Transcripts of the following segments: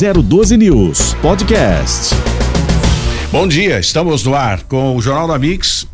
012 News Podcast. Bom dia, estamos no ar com o Jornal da Mix.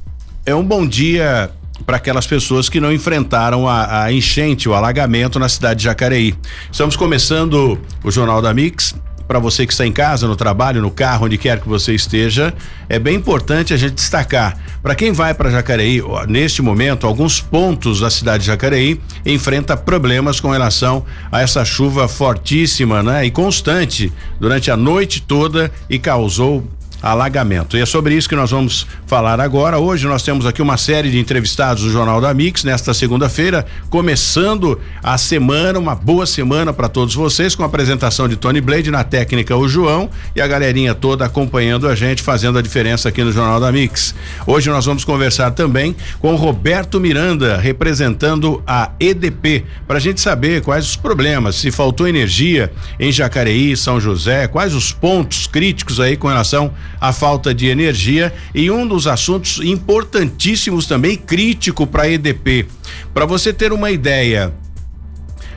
É um bom dia para aquelas pessoas que não enfrentaram a, a, enchente, o alagamento na cidade de Jacareí. Estamos começando o Jornal da Mix. Para você que está em casa, no trabalho, no carro, onde quer que você esteja, é bem importante a gente destacar. Para quem vai para Jacareí, neste momento, alguns pontos da cidade de Jacareí enfrenta problemas com relação a essa chuva fortíssima, né? E constante durante a noite toda e causou alagamento. E é sobre isso que nós vamos falar agora. Hoje nós temos aqui uma série de entrevistados do Jornal da Mix nesta segunda-feira, começando a semana, uma boa semana para todos vocês, com a apresentação de Tony Blade na técnica o João e a galerinha toda acompanhando a gente, fazendo a diferença aqui no Jornal da Mix. Hoje nós vamos conversar também com Roberto Miranda, representando a EDP, para a gente saber quais os problemas, se faltou energia em Jacareí, São José, quais os pontos críticos aí com relação a falta de energia e um dos assuntos importantíssimos também crítico para a EDP. Para você ter uma ideia,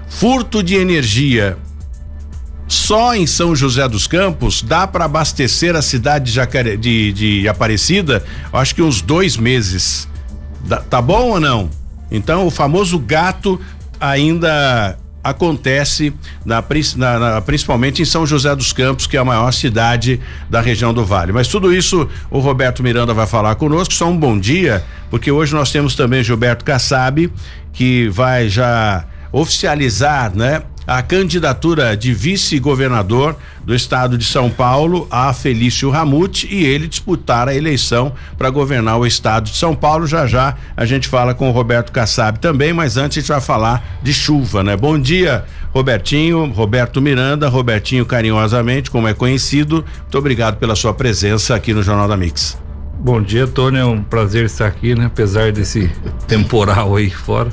furto de energia só em São José dos Campos dá para abastecer a cidade de, Jacare... de, de Aparecida, acho que uns dois meses. tá bom ou não? Então o famoso gato ainda acontece na, na, principalmente em São José dos Campos, que é a maior cidade da região do Vale. Mas tudo isso o Roberto Miranda vai falar conosco. Só um bom dia, porque hoje nós temos também Gilberto Kassab, que vai já oficializar, né, a candidatura de vice-governador do estado de São Paulo a Felício Ramute e ele disputar a eleição para governar o estado de São Paulo. Já já a gente fala com o Roberto Kassab também, mas antes a gente vai falar de chuva, né? Bom dia, Robertinho, Roberto Miranda, Robertinho carinhosamente, como é conhecido. Muito obrigado pela sua presença aqui no Jornal da Mix. Bom dia, Tony. É um prazer estar aqui, né? Apesar desse temporal aí fora.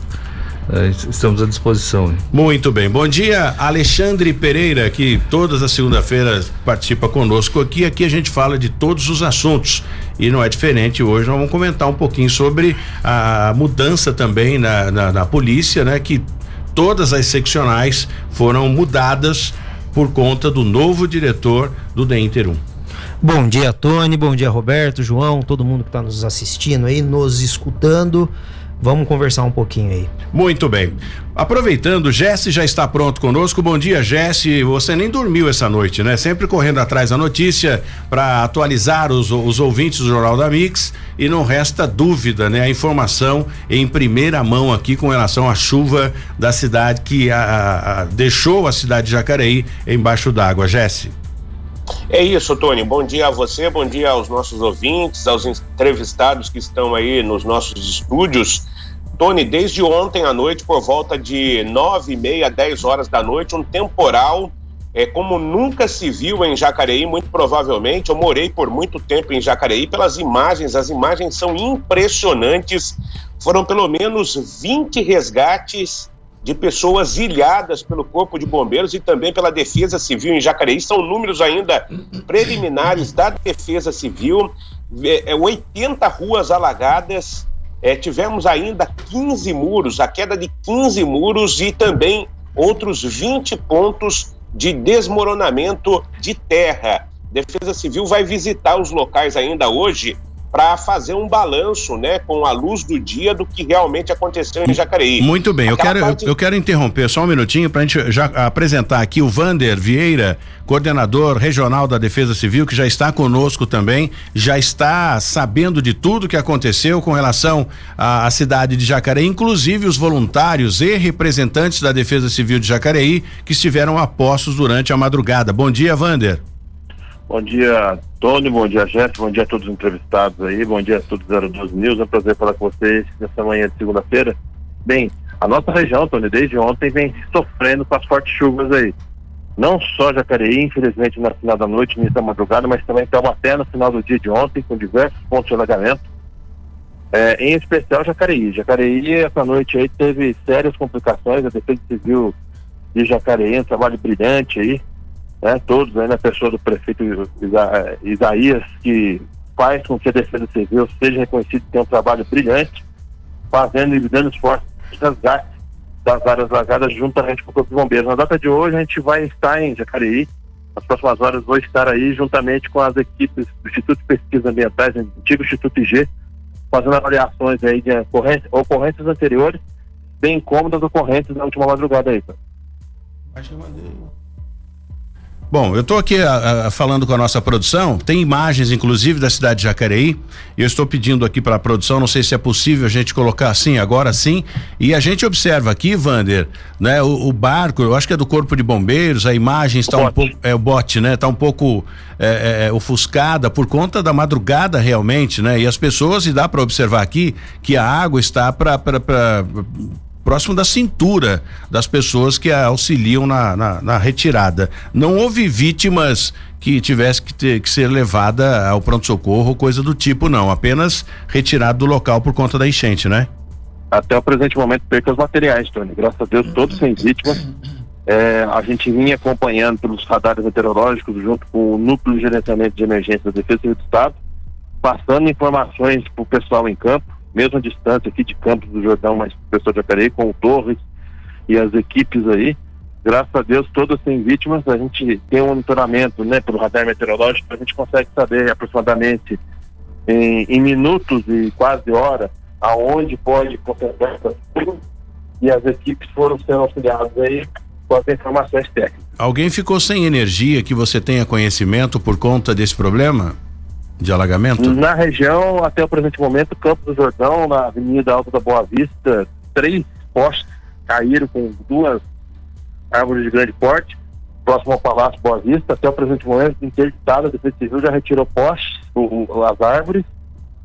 É, estamos à disposição. Muito bem. Bom dia, Alexandre Pereira, que todas as segunda-feiras participa conosco aqui. Aqui a gente fala de todos os assuntos e não é diferente. Hoje nós vamos comentar um pouquinho sobre a mudança também na, na, na polícia, né? Que todas as seccionais foram mudadas por conta do novo diretor do DENTER 1. Bom dia, Tony. Bom dia, Roberto, João, todo mundo que está nos assistindo aí, nos escutando. Vamos conversar um pouquinho aí. Muito bem. Aproveitando, Jesse já está pronto conosco. Bom dia, Jesse. Você nem dormiu essa noite, né? Sempre correndo atrás da notícia para atualizar os, os ouvintes do Jornal da Mix. E não resta dúvida, né? A informação em primeira mão aqui com relação à chuva da cidade que a, a, deixou a cidade de Jacareí embaixo d'água. Jesse. É isso, Tony. Bom dia a você, bom dia aos nossos ouvintes, aos entrevistados que estão aí nos nossos estúdios. Tony, desde ontem à noite, por volta de nove e meia, dez horas da noite, um temporal é, como nunca se viu em Jacareí, muito provavelmente. Eu morei por muito tempo em Jacareí, pelas imagens, as imagens são impressionantes. Foram pelo menos 20 resgates de pessoas ilhadas pelo Corpo de Bombeiros e também pela Defesa Civil em Jacareí. São números ainda preliminares da Defesa Civil. É, 80 é, ruas alagadas. É, tivemos ainda 15 muros, a queda de 15 muros e também outros 20 pontos de desmoronamento de terra. Defesa Civil vai visitar os locais ainda hoje para fazer um balanço, né, com a luz do dia do que realmente aconteceu em Jacareí. Muito bem, eu quero, parte... eu, eu, quero interromper só um minutinho para a gente já apresentar aqui o Vander Vieira, coordenador regional da Defesa Civil, que já está conosco também, já está sabendo de tudo que aconteceu com relação à, à cidade de Jacareí, inclusive os voluntários e representantes da Defesa Civil de Jacareí que estiveram a postos durante a madrugada. Bom dia, Vander. Bom dia, Tony, bom dia, Jeff, bom dia a todos os entrevistados aí, bom dia a todos do 02 News, é um prazer falar com vocês nessa manhã de segunda-feira. Bem, a nossa região, Tony, desde ontem vem sofrendo com as fortes chuvas aí. Não só Jacareí, infelizmente, na final da noite, início da madrugada, mas também até no final do dia de ontem, com diversos pontos de alagamento. É, em especial Jacareí. Jacareí, essa noite aí, teve sérias complicações, a Defesa Civil de Jacareí, um trabalho brilhante aí, né, todos aí na pessoa do prefeito Isa, Isaías, que faz com que a Defesa Civil seja reconhecida tem um trabalho brilhante, fazendo e dando esforço de das áreas lagadas juntamente com o Corpo de Bombeiros. Na data de hoje, a gente vai estar em Jacareí nas próximas horas vou estar aí juntamente com as equipes do Instituto de Pesquisas Ambientais, antigo Instituto IG, fazendo avaliações aí de ocorrências, ocorrências anteriores, bem como das ocorrências da última madrugada aí. Bom, eu estou aqui a, a, falando com a nossa produção, tem imagens inclusive da cidade de Jacareí, e eu estou pedindo aqui para a produção, não sei se é possível a gente colocar assim, agora sim, e a gente observa aqui, Vander, né, o, o barco, eu acho que é do Corpo de Bombeiros, a imagem está um pouco, é o bote, né, está um pouco é, é, é, ofuscada por conta da madrugada realmente, né, e as pessoas, e dá para observar aqui que a água está para próximo da cintura das pessoas que auxiliam na, na, na retirada. Não houve vítimas que tivesse que, ter, que ser levada ao pronto-socorro coisa do tipo, não. Apenas retirado do local por conta da enchente, né? Até o presente momento, percas materiais, Tony. Graças a Deus, todos sem vítimas. É, a gente vinha acompanhando pelos radares meteorológicos, junto com o Núcleo de Gerenciamento de Emergência da Defesa do Estado, passando informações para o pessoal em campo mesma distância aqui de Campos do Jordão, mas pessoal de Jacareí, com o Torres e as equipes aí. Graças a Deus, todas sem vítimas. A gente tem um monitoramento né, pelo radar meteorológico, a gente consegue saber aproximadamente em, em minutos e quase hora aonde pode concentrar essas e as equipes foram sendo auxiliadas aí com as informações técnicas. Alguém ficou sem energia que você tenha conhecimento por conta desse problema? De alagamento? Na região, até o presente momento, Campo do Jordão, na Avenida Alta da Boa Vista, três postes caíram com duas árvores de grande porte, próximo ao Palácio Boa Vista. Até o presente momento, interditada, a Defesa Civil já retirou postes, o, o, as árvores,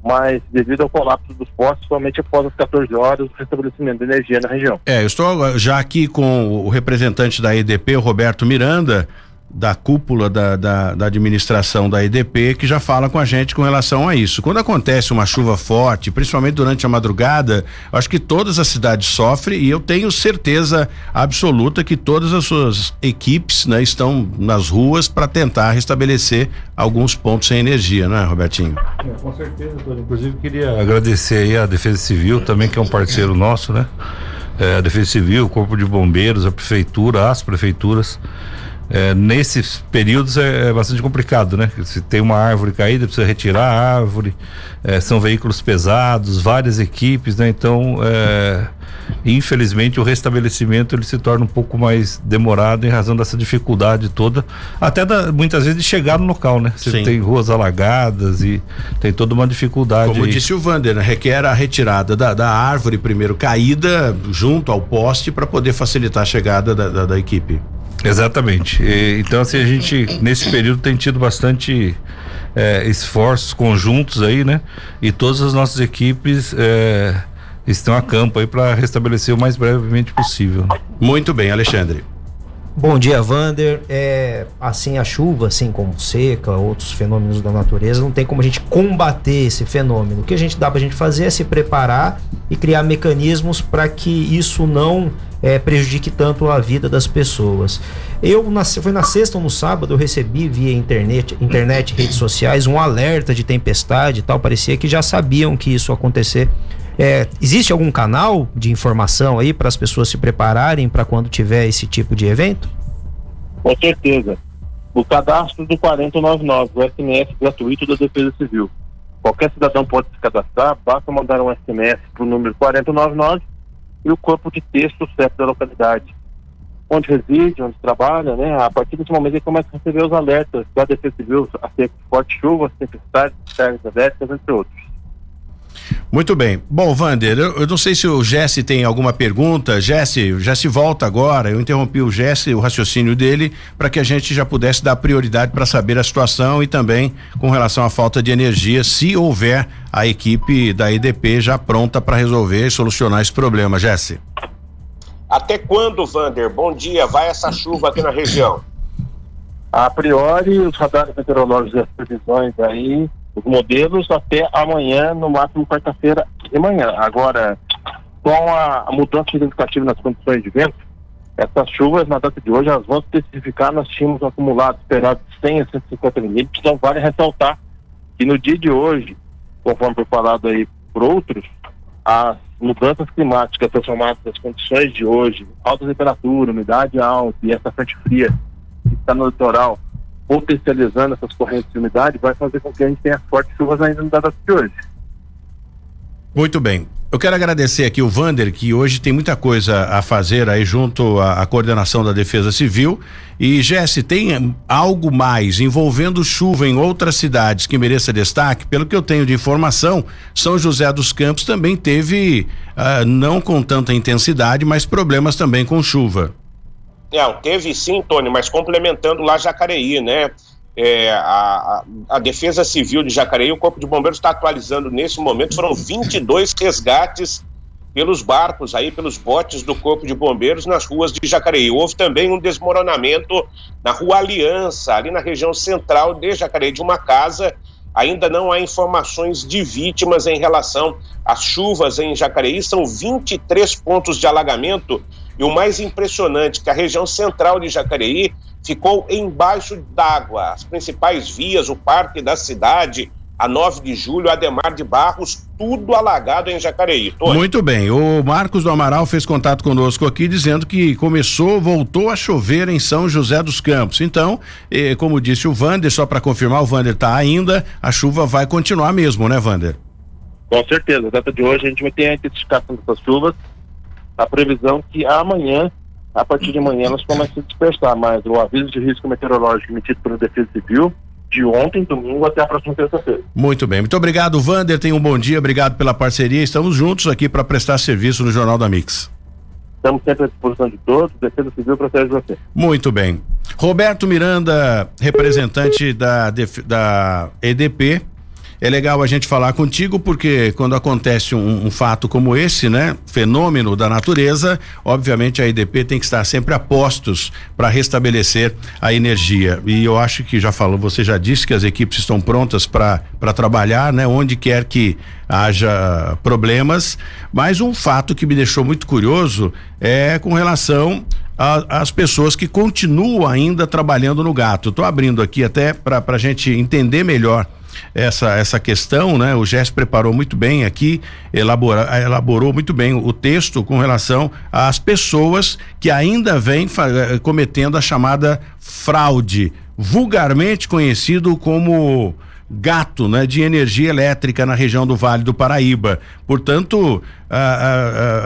mas devido ao colapso dos postes, somente após as 14 horas, o restabelecimento de energia na região. É, eu estou já aqui com o representante da EDP, o Roberto Miranda da cúpula da, da, da, administração da EDP que já fala com a gente com relação a isso. Quando acontece uma chuva forte, principalmente durante a madrugada, acho que todas as cidades sofrem e eu tenho certeza absoluta que todas as suas equipes né, estão nas ruas para tentar restabelecer alguns pontos sem energia, né, Robertinho? É, com certeza, Inclusive queria agradecer aí a Defesa Civil também, que é um parceiro nosso, né? É, a Defesa Civil, o Corpo de Bombeiros, a Prefeitura, as prefeituras é, nesses períodos é, é, bastante complicado, né? Se tem uma árvore caída, precisa retirar a árvore, é, são veículos pesados, várias equipes, né? Então, é, infelizmente, o restabelecimento ele se torna um pouco mais demorado em razão dessa dificuldade toda, até da, muitas vezes de chegar no local, né? Você Sim. tem ruas alagadas e tem toda uma dificuldade. Como aí. disse o Vander, né? requer a retirada da, da, árvore primeiro caída junto ao poste para poder facilitar a chegada da, da, da equipe. Exatamente. E, então, assim, a gente, nesse período, tem tido bastante é, esforços conjuntos aí, né? E todas as nossas equipes é, estão a campo aí para restabelecer o mais brevemente possível. Muito bem, Alexandre. Bom dia, Vander. É, assim, a chuva, assim como seca, outros fenômenos da natureza, não tem como a gente combater esse fenômeno. O que a gente dá para a gente fazer é se preparar e criar mecanismos para que isso não é, prejudique tanto a vida das pessoas. Eu, foi na sexta ou no sábado, eu recebi via internet, internet, redes sociais, um alerta de tempestade e tal. Parecia que já sabiam que isso ia acontecer. É, existe algum canal de informação aí para as pessoas se prepararem para quando tiver esse tipo de evento? Com certeza. O cadastro do 4099, o SMS gratuito da Defesa Civil. Qualquer cidadão pode se cadastrar, basta mandar um SMS para o número 4099 e o corpo de texto certo da localidade. Onde reside, onde trabalha, né? A partir desse momento ele começa a receber os alertas da Defesa Civil acerca de forte chuva, tempestades, cargas elétricas, entre outros. Muito bem. Bom, Vander, eu, eu, não sei se o Jesse tem alguma pergunta. Jesse, já se volta agora. Eu interrompi o Jesse, o raciocínio dele, para que a gente já pudesse dar prioridade para saber a situação e também com relação à falta de energia, se houver a equipe da EDP já pronta para resolver e solucionar esse problema. Jesse. Até quando, Vander? Bom dia. Vai essa chuva aqui na região? A priori, os radares meteorológicos e as previsões aí os modelos até amanhã, no máximo quarta-feira de manhã. Agora, com a, mudança significativa nas condições de vento, essas chuvas na data de hoje elas vão especificar. Nós tínhamos um acumulado esperado de 100 a 150 milímetros. Então, vale ressaltar que no dia de hoje, conforme foi falado aí por outros, as mudanças climáticas transformadas nas condições de hoje, alta temperatura, umidade alta e essa frente fria que está no litoral potencializando essas correntes de umidade, vai fazer com que a gente tenha fortes chuvas ainda no data de hoje. Muito bem. Eu quero agradecer aqui o Vander, que hoje tem muita coisa a fazer aí junto à, à coordenação da Defesa Civil. E, Jesse, tem algo mais envolvendo chuva em outras cidades que mereça destaque? Pelo que eu tenho de informação, São José dos Campos também teve, uh, não com tanta intensidade, mas problemas também com chuva. Não, teve sim, Tony, mas complementando lá Jacareí, né? É, a, a, Defesa Civil de Jacareí, o Corpo de Bombeiros está atualizando nesse momento, foram 22 resgates pelos barcos aí, pelos botes do Corpo de Bombeiros nas ruas de Jacareí. Houve também um desmoronamento na Rua Aliança, ali na região central de Jacareí, de uma casa. Ainda não há informações de vítimas em relação às chuvas em Jacareí. São 23 pontos de alagamento. E o mais impressionante, que a região central de Jacareí ficou embaixo d'água. As principais vias, o parque da cidade, a 9 de julho, Ademar de Barros, tudo alagado em Jacareí. Tony. Muito bem. O Marcos do Amaral fez contato conosco aqui dizendo que começou, voltou a chover em São José dos Campos. Então, eh, como disse o Vander, só para confirmar, o Vander está ainda, a chuva vai continuar mesmo, né, Vander? Com certeza. A data de hoje a gente vai ter a intensificação dessas chuvas. A previsão que amanhã a partir de amanhã elas começam a se dispersar, mas o aviso de risco meteorológico emitido pela Defesa Civil de ontem, domingo, até a próxima terça-feira. Muito bem. Muito obrigado, Vander. Tenha um bom dia. Obrigado pela parceria. Estamos juntos aqui para prestar serviço no Jornal da Mix. Estamos sempre à disposição de todos. Defesa Civil protege você. Muito bem. Roberto Miranda, representante da, da EDP, é legal a gente falar contigo porque quando acontece um, um, fato como esse, né, fenômeno da natureza, obviamente a IDP tem que estar sempre a postos para restabelecer a energia. E eu acho que já falou, você já disse que as equipes estão prontas para trabalhar, né, onde quer que haja problemas. Mas um fato que me deixou muito curioso é com relação às pessoas que continuam ainda trabalhando no gato. Estou abrindo aqui até para a gente entender melhor essa, essa questão, né? O GES preparou muito bem aqui, elabora, elaborou muito bem o texto com relação às pessoas que ainda vêm eh, cometendo a chamada fraude, vulgarmente conhecido como gato né, de energia elétrica na região do Vale do Paraíba. Portanto,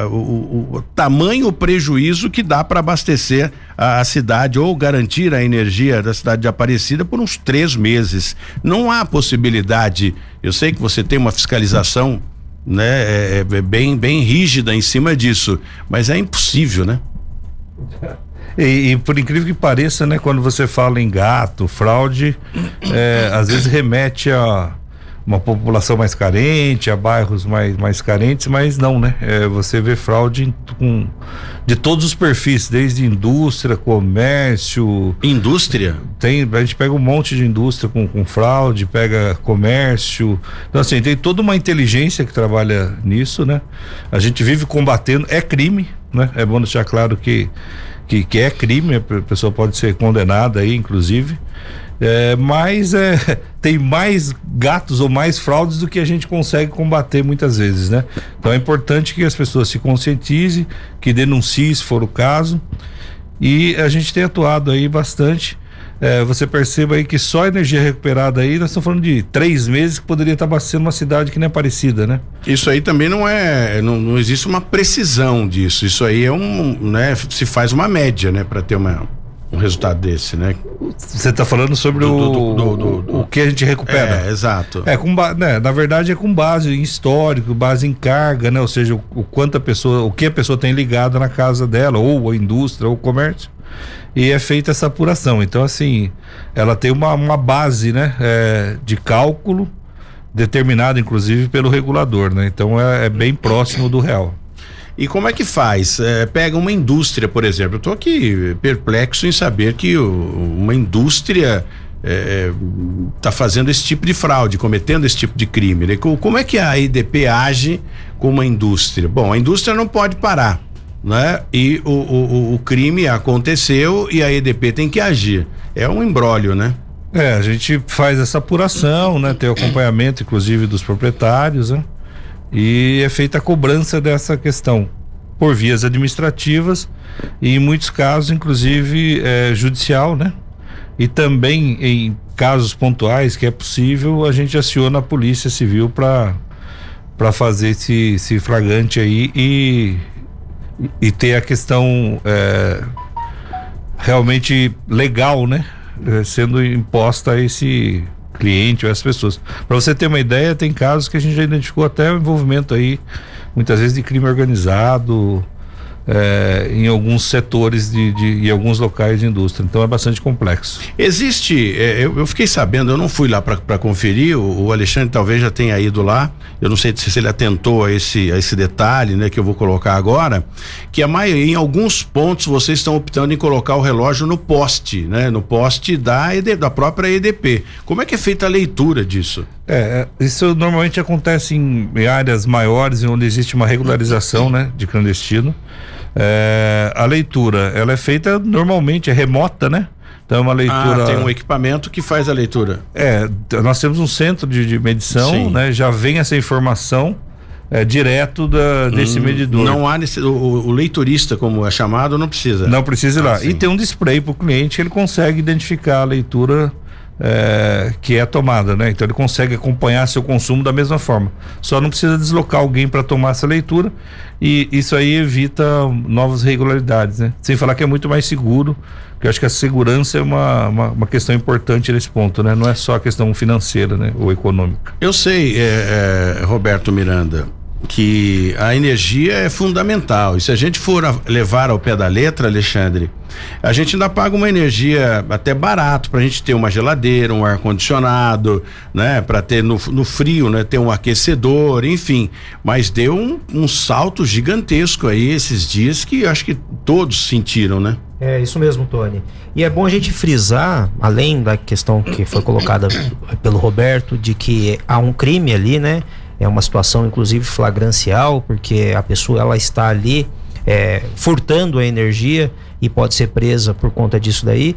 o, o, tamanho prejuízo que dá para abastecer a, a, cidade ou garantir a energia da cidade de Aparecida por uns três meses. Não há possibilidade. Eu sei que você tem uma fiscalização né, é, é bem, bem rígida em cima disso, mas é impossível, né? E, e, por incrível que pareça, né, quando você fala em gato, fraude, é, às vezes remete a uma população mais carente, a bairros mais, mais carentes, mas não, né? É, você vê fraude com, de todos os perfis, desde indústria, comércio. Indústria? Tem, a gente pega um monte de indústria com, com fraude, pega comércio. Então, assim, tem toda uma inteligência que trabalha nisso, né? A gente vive combatendo, é crime, né? É bom deixar claro que que, que é crime, a pessoa pode ser condenada aí, inclusive. É, mas é, tem mais gatos ou mais fraudes do que a gente consegue combater muitas vezes, né? Então é importante que as pessoas se conscientizem, que denunciem se for o caso. E a gente tem atuado aí bastante é, você perceba aí que só energia recuperada aí, nós estamos falando de três meses que poderia estar abastecendo uma cidade que nem é parecida, né? Isso aí também não é, não, não existe uma precisão disso. Isso aí é um, né? Se faz uma média, né? Para ter uma, um resultado desse, né? Você está falando sobre do, o, do, do, o que a gente recupera. É, exato. É, com né, na verdade é com base em histórico, base em carga, né? Ou seja, o, o quanto a pessoa, o que a pessoa tem ligado na casa dela, ou a indústria, ou o comércio e é feita essa apuração. Então, assim, ela tem uma, uma base né, é, de cálculo determinada, inclusive, pelo regulador, né? Então é, é bem próximo do real. E como é que faz? É, pega uma indústria, por exemplo. Eu estou aqui perplexo em saber que o, uma indústria está é, fazendo esse tipo de fraude, cometendo esse tipo de crime. Né? Como é que a IDP age com uma indústria? Bom, a indústria não pode parar né? E o, o, o crime aconteceu e a EDP tem que agir. É um embrólio, né? É, a gente faz essa apuração, né? Tem o acompanhamento, inclusive, dos proprietários, né? E é feita a cobrança dessa questão por vias administrativas e em muitos casos, inclusive, é, judicial, né? E também em casos pontuais que é possível, a gente aciona a Polícia Civil para para fazer esse, esse flagrante aí e, e ter a questão é, realmente legal, né? É, sendo imposta a esse cliente ou as pessoas. Para você ter uma ideia, tem casos que a gente já identificou até o envolvimento aí, muitas vezes de crime organizado, é, em alguns setores de, de, em alguns locais de indústria. Então é bastante complexo. Existe, é, eu, eu, fiquei sabendo, eu não fui lá para conferir, o, o, Alexandre talvez já tenha ido lá. Eu não sei se, ele atentou a esse, a esse detalhe, né, que eu vou colocar agora, que a maioria, em alguns pontos vocês estão optando em colocar o relógio no poste, né, no poste da ED, da própria EDP. Como é que é feita a leitura disso? É, é isso normalmente acontece em áreas maiores, onde existe uma regularização, né, de clandestino. É, a leitura, ela é feita normalmente, é remota, né? Então é uma leitura. Ah, tem um equipamento que faz a leitura. É, nós temos um centro de, de medição, Sim. né? Já vem essa informação é, direto da, desse hum, medidor. Não há nesse, o, o, leiturista, como é chamado, não precisa. Não precisa ir lá. Ah, e tem um display para o cliente, ele consegue identificar a leitura é, que é tomada, né? Então ele consegue acompanhar seu consumo da mesma forma. Só não precisa deslocar alguém para tomar essa leitura e isso aí evita novas irregularidades, né? Sem falar que é muito mais seguro, que eu acho que a segurança é uma, uma, uma, questão importante nesse ponto, né? Não é só a questão financeira, né? Ou econômica. Eu sei, é, é, Roberto Miranda, que a energia é fundamental. E se a gente for levar ao pé da letra, Alexandre, a gente ainda paga uma energia até barato para a gente ter uma geladeira, um ar condicionado, né? Para ter no, no, frio, né? Ter um aquecedor, enfim. Mas deu um, um salto gigantesco aí esses dias que acho que todos sentiram, né? É isso mesmo, Tony. E é bom a gente frisar, além da questão que foi colocada pelo Roberto, de que há um crime ali, né? É uma situação inclusive flagrancial, porque a pessoa ela está ali é, furtando a energia e pode ser presa por conta disso daí.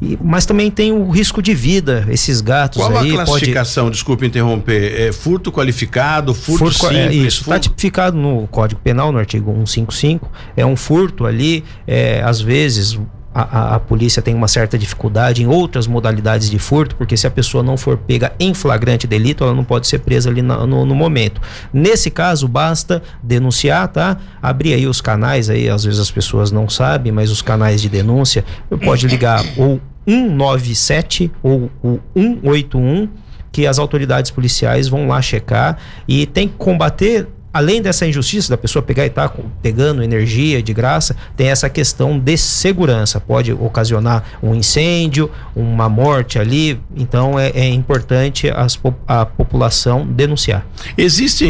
E, mas também tem o risco de vida, esses gatos Qual aí. Qual a classificação, pode... desculpe interromper, é furto qualificado, furto, furto simples? É, isso, está tipificado no Código Penal, no artigo 155, é um furto ali, é, às vezes a, a, polícia tem uma certa dificuldade em outras modalidades de furto, porque se a pessoa não for pega em flagrante delito, ela não pode ser presa ali no, no, momento. Nesse caso, basta denunciar, tá? Abrir aí os canais aí, às vezes as pessoas não sabem, mas os canais de denúncia, pode ligar ou 197 ou o 181 que as autoridades policiais vão lá checar e tem que combater além dessa injustiça da pessoa pegar e estar tá pegando energia de graça, tem essa questão de segurança. Pode ocasionar um incêndio, uma morte ali. Então é, é importante as, a população denunciar. Existe,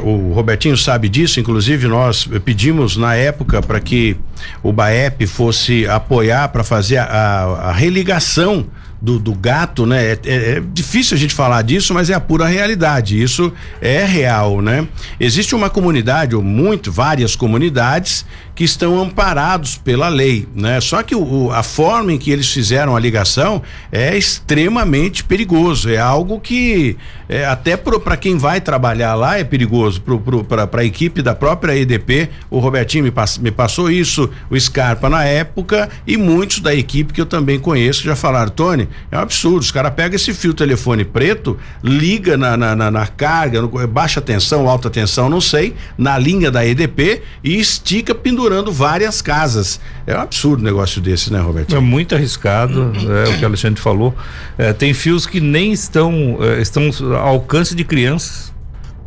o Robertinho sabe disso, inclusive nós pedimos na época para que o BAEP fosse apoiar para fazer a, a, a religação do, do gato, né? É, é, é, difícil a gente falar disso, mas é a pura realidade. Isso é real, né? Existe uma comunidade, ou muito, várias comunidades que estão amparados pela lei, né? Só que o, a forma em que eles fizeram a ligação é extremamente perigoso. É algo que é, até para quem vai trabalhar lá é perigoso. Para a equipe da própria EDP, o Robertinho me, pass, me passou isso, o Scarpa na época e muitos da equipe que eu também conheço já falaram, Tony, é um absurdo. Os caras pegam esse fio telefone preto, liga na, na, na, na carga, no, baixa tensão, alta tensão, não sei, na linha da EDP e estica pendurando várias casas. É um absurdo um negócio desse, né, Roberto? É muito arriscado, é o que o Alexandre falou. É, tem fios que nem estão, é, estão ao alcance de crianças,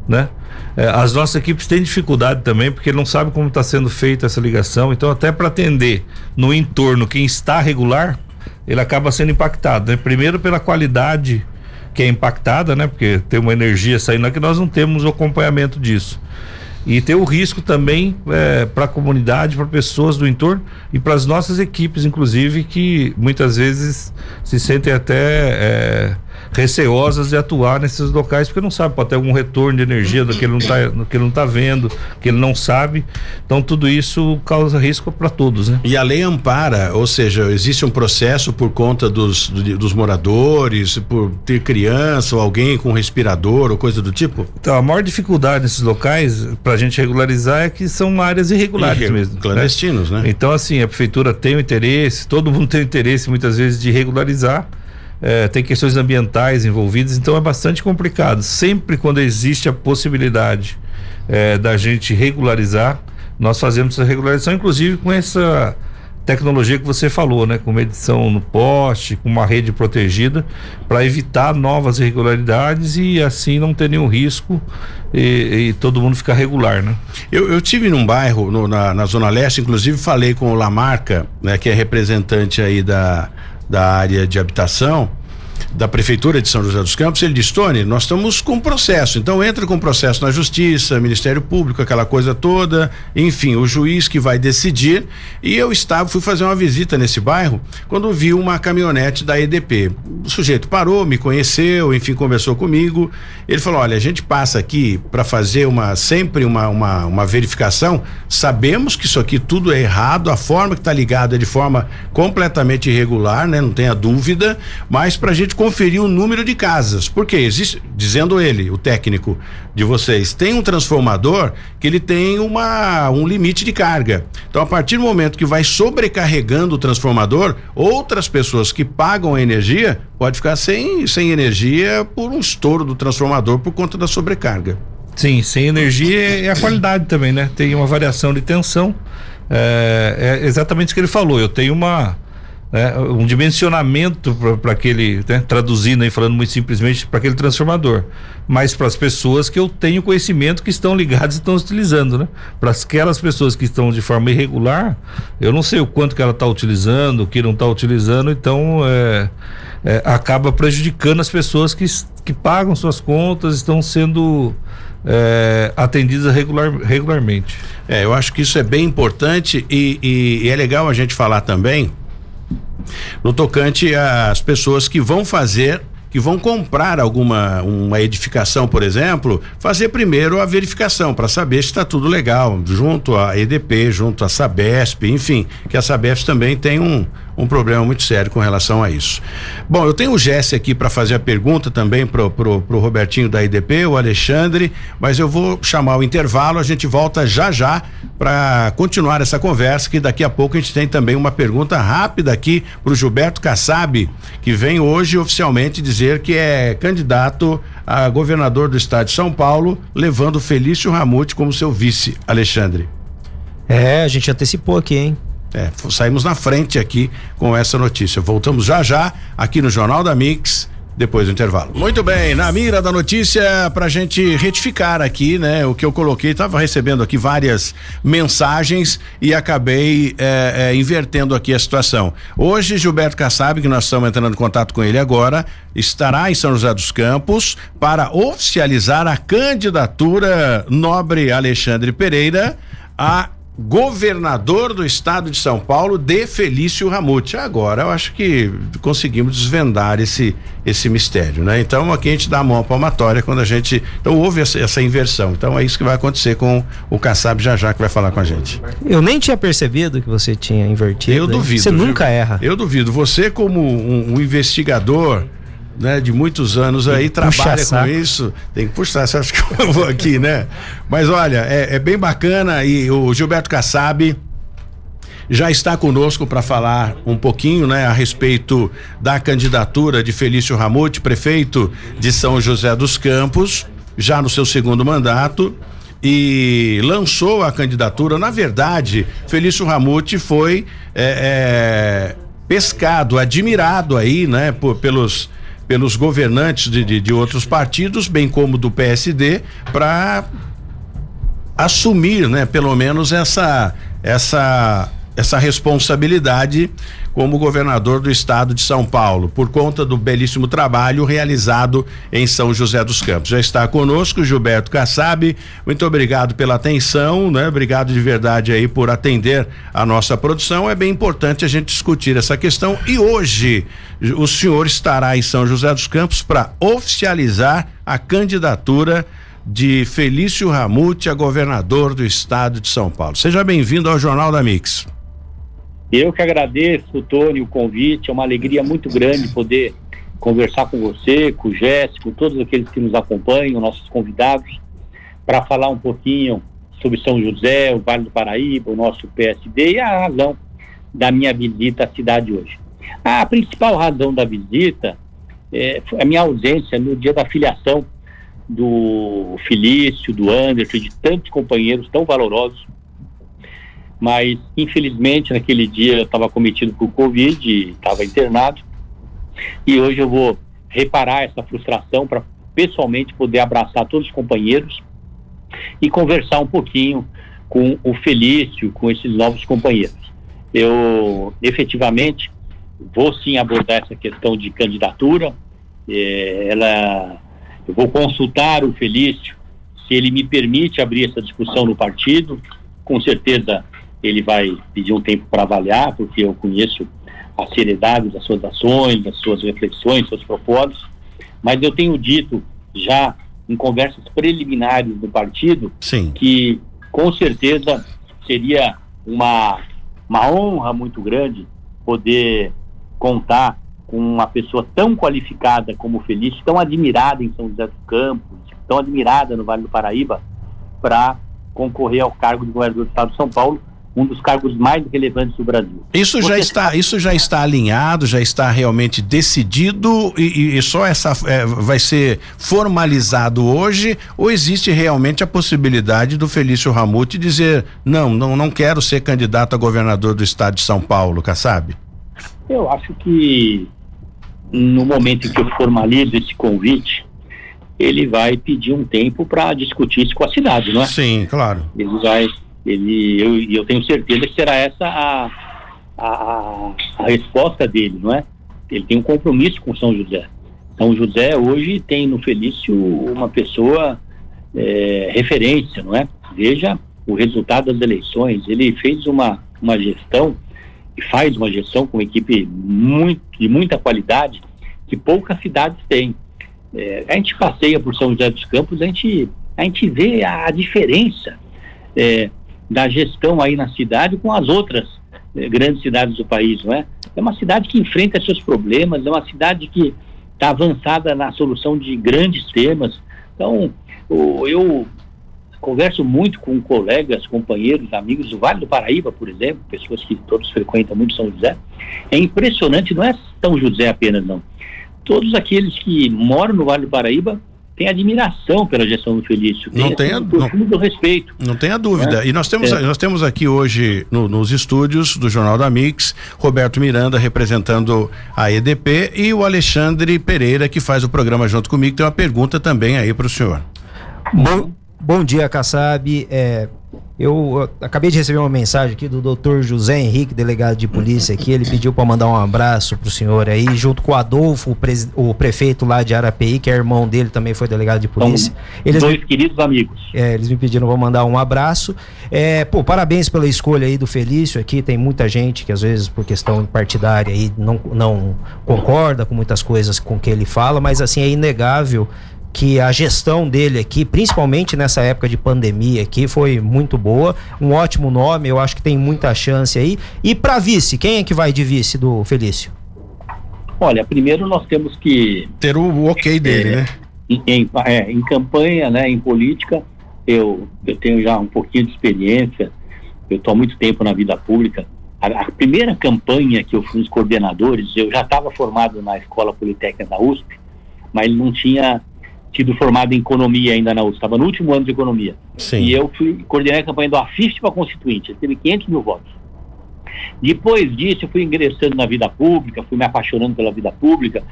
né? É, as nossas equipes têm dificuldade também porque não sabe como está sendo feita essa ligação. Então, até para atender no entorno quem está regular, ele acaba sendo impactado. Né? Primeiro pela qualidade que é impactada, né? Porque tem uma energia saindo aqui, nós não temos o acompanhamento disso. E tem o risco também é, para a comunidade, para pessoas do entorno e para as nossas equipes, inclusive, que muitas vezes se sentem até é, receosas de atuar nesses locais porque não sabe, pode ter algum retorno de energia do que ele não está que ele não tá vendo, que ele não sabe. Então tudo isso causa risco para todos, né? E a lei ampara, ou seja, existe um processo por conta dos, dos moradores, por ter criança ou alguém com respirador ou coisa do tipo? Então, a maior dificuldade nesses locais para a gente regularizar é que são áreas irregulares Irre mesmo. Né? Clandestinos, né? né? Então, assim, a prefeitura tem o interesse, todo mundo tem o interesse muitas vezes de regularizar é, tem questões ambientais envolvidas, então é bastante complicado. Sempre quando existe a possibilidade é, da gente regularizar, nós fazemos essa regularização, inclusive com essa tecnologia que você falou, né, com medição no poste, com uma rede protegida, para evitar novas irregularidades e assim não ter nenhum risco e, e todo mundo ficar regular, né? Eu, eu tive num bairro no, na, na zona leste, inclusive falei com o Lamarca, né, que é representante aí da da área de habitação da Prefeitura de São José dos Campos, ele disse, Tony, nós estamos com processo, então entra com processo na Justiça, Ministério Público, aquela coisa toda, enfim, o juiz que vai decidir. E eu estava, fui fazer uma visita nesse bairro, quando vi uma caminhonete da EDP. O sujeito parou, me conheceu, enfim, conversou comigo. Ele falou: olha, a gente passa aqui para fazer uma sempre uma, uma, uma verificação. Sabemos que isso aqui tudo é errado, a forma que está ligado é de forma completamente irregular, né? Não tenha dúvida, mas para a gente conferir o número de casas. Porque existe, dizendo ele, o técnico de vocês, tem um transformador que ele tem uma um limite de carga. Então, a partir do momento que vai sobrecarregando o transformador, outras pessoas que pagam a energia pode ficar sem, sem energia por um estouro do transformador por conta da sobrecarga. Sim, sem energia é a qualidade também, né? Tem uma variação de tensão. É, é exatamente isso que ele falou. Eu tenho uma né, um dimensionamento para aquele, né, traduzindo e falando muito simplesmente, para aquele transformador, mas para as pessoas que eu tenho conhecimento que estão ligadas e estão utilizando, né? Para aquelas pessoas que estão de forma irregular, eu não sei o quanto que ela está utilizando, o que não está utilizando, então é, é, acaba prejudicando as pessoas que, que pagam suas contas, estão sendo é, atendidas regular, regularmente. É, eu acho que isso é bem importante e, e, e é legal a gente falar também no tocante às pessoas que vão fazer que vão comprar alguma uma edificação, por exemplo, fazer primeiro a verificação para saber se está tudo legal, junto à EDP, junto à Sabesp, enfim, que a Sabesp também tem um, um problema muito sério com relação a isso. Bom, eu tenho o Jesse aqui para fazer a pergunta também pro, pro, pro Robertinho da IDP, o Alexandre, mas eu vou chamar o intervalo, a gente volta já já para continuar essa conversa, que daqui a pouco a gente tem também uma pergunta rápida aqui pro Gilberto Kassab, que vem hoje oficialmente dizer que é candidato a governador do estado de São Paulo, levando Felício Ramute como seu vice, Alexandre. É, a gente antecipou aqui, hein? É, saímos na frente aqui com essa notícia. Voltamos já já aqui no Jornal da Mix depois do intervalo. Muito bem, na mira da notícia, pra gente retificar aqui, né? O que eu coloquei, tava recebendo aqui várias mensagens e acabei é, é, invertendo aqui a situação. Hoje, Gilberto Kassab, que nós estamos entrando em contato com ele agora, estará em São José dos Campos para oficializar a candidatura nobre Alexandre Pereira a governador do estado de São Paulo de Felício Ramute. Agora eu acho que conseguimos desvendar esse esse mistério, né? Então aqui a gente dá a mão à palmatória quando a gente então houve essa, essa, inversão. Então é isso que vai acontecer com o Kassab já já que vai falar com a gente. Eu nem tinha percebido que você tinha invertido. Eu duvido. Você viu? nunca erra. Eu duvido. Você como um, um investigador né, de muitos anos aí, trabalha com isso. Tem que puxar, você acha que eu vou aqui, né? Mas olha, é, é bem bacana e o Gilberto Kassab já está conosco para falar um pouquinho, né, a respeito da candidatura de Felício Ramute, prefeito de São José dos Campos, já no seu segundo mandato e lançou a candidatura. Na verdade, Felício Ramute foi é, é, pescado, admirado aí, né, por, pelos pelos governantes de, de, de outros partidos, bem como do PSD, para assumir, né, pelo menos essa essa essa responsabilidade como governador do estado de São Paulo, por conta do belíssimo trabalho realizado em São José dos Campos. Já está conosco Gilberto Kassab. Muito obrigado pela atenção, né? Obrigado de verdade aí por atender a nossa produção. É bem importante a gente discutir essa questão e hoje o senhor estará em São José dos Campos para oficializar a candidatura de Felício Ramute a governador do estado de São Paulo. Seja bem-vindo ao Jornal da Mix. Eu que agradeço, Tony, o convite. É uma alegria muito grande poder conversar com você, com o Jéssica, com todos aqueles que nos acompanham, nossos convidados, para falar um pouquinho sobre São José, o Vale do Paraíba, o nosso PSD e a razão da minha visita à cidade hoje. A principal razão da visita é a minha ausência no dia da filiação do Felício, do Anderson, de tantos companheiros tão valorosos mas infelizmente naquele dia eu estava cometido por Covid, estava internado, e hoje eu vou reparar essa frustração para pessoalmente poder abraçar todos os companheiros e conversar um pouquinho com o Felício, com esses novos companheiros. Eu efetivamente vou sim abordar essa questão de candidatura. É, ela, eu vou consultar o Felício se ele me permite abrir essa discussão no partido. Com certeza ele vai pedir um tempo para avaliar, porque eu conheço a seriedade das suas ações, das suas reflexões, seus propósitos, mas eu tenho dito já em conversas preliminares do partido Sim. que com certeza seria uma, uma honra muito grande poder contar com uma pessoa tão qualificada como o Felício, tão admirada em São José dos Campos, tão admirada no Vale do Paraíba, para concorrer ao cargo de governador do Estado de São Paulo, um dos cargos mais relevantes do Brasil. Isso já está, isso já está alinhado, já está realmente decidido e, e só essa é, vai ser formalizado hoje ou existe realmente a possibilidade do Felício Ramute dizer não, não, não quero ser candidato a governador do estado de São Paulo, Kassab? Eu acho que no momento em que eu formalizo esse convite, ele vai pedir um tempo para discutir isso com a cidade, não é? Sim, claro. Ele vai ele, eu, eu tenho certeza que será essa a, a, a resposta dele, não é? Ele tem um compromisso com São José. São José hoje tem no Felício uma pessoa é, referência, não é? Veja o resultado das eleições. Ele fez uma, uma gestão e faz uma gestão com equipe muito, de muita qualidade que poucas cidades têm. É, a gente passeia por São José dos Campos, a gente, a gente vê a, a diferença. É, da gestão aí na cidade com as outras eh, grandes cidades do país, não é? É uma cidade que enfrenta seus problemas, é uma cidade que está avançada na solução de grandes temas. Então, o, eu converso muito com colegas, companheiros, amigos do Vale do Paraíba, por exemplo, pessoas que todos frequentam muito São José. É impressionante, não é São José apenas, não. Todos aqueles que moram no Vale do Paraíba tem admiração pela gestão do Felício. Não tem assim, não, do respeito. Não tenha dúvida. É? E nós temos, é. nós temos aqui hoje no, nos estúdios do Jornal da Mix, Roberto Miranda representando a EDP e o Alexandre Pereira que faz o programa junto comigo. Tem uma pergunta também aí para o senhor. Bom, bom dia, Kassab. É, eu acabei de receber uma mensagem aqui do doutor José Henrique, delegado de polícia aqui. Ele pediu para mandar um abraço pro senhor aí, junto com o Adolfo, o, o, prefeito lá de Arapeí, que é irmão dele, também foi delegado de polícia. Eles dois me, queridos amigos. É, eles me pediram para mandar um abraço. É, pô, parabéns pela escolha aí do Felício aqui. Tem muita gente que às vezes por questão partidária aí não, não concorda com muitas coisas com que ele fala, mas assim é inegável que a gestão dele aqui, principalmente nessa época de pandemia aqui, foi muito boa. Um ótimo nome, eu acho que tem muita chance aí. E para vice, quem é que vai de vice do Felício? Olha, primeiro nós temos que ter o ok dele, é, né? Em, em, é, em, campanha, né, em política, eu, eu tenho já um pouquinho de experiência. Eu estou há muito tempo na vida pública. A, a primeira campanha que eu fui nos coordenadores, eu já estava formado na Escola Politécnica da USP, mas não tinha tido formado em economia ainda na USP, estava no último ano de economia. Sim. E eu fui coordenei a campanha do AFIF para Constituinte, ele teve 500 mil votos. Depois disso, eu fui ingressando na vida pública, fui me apaixonando pela vida pública,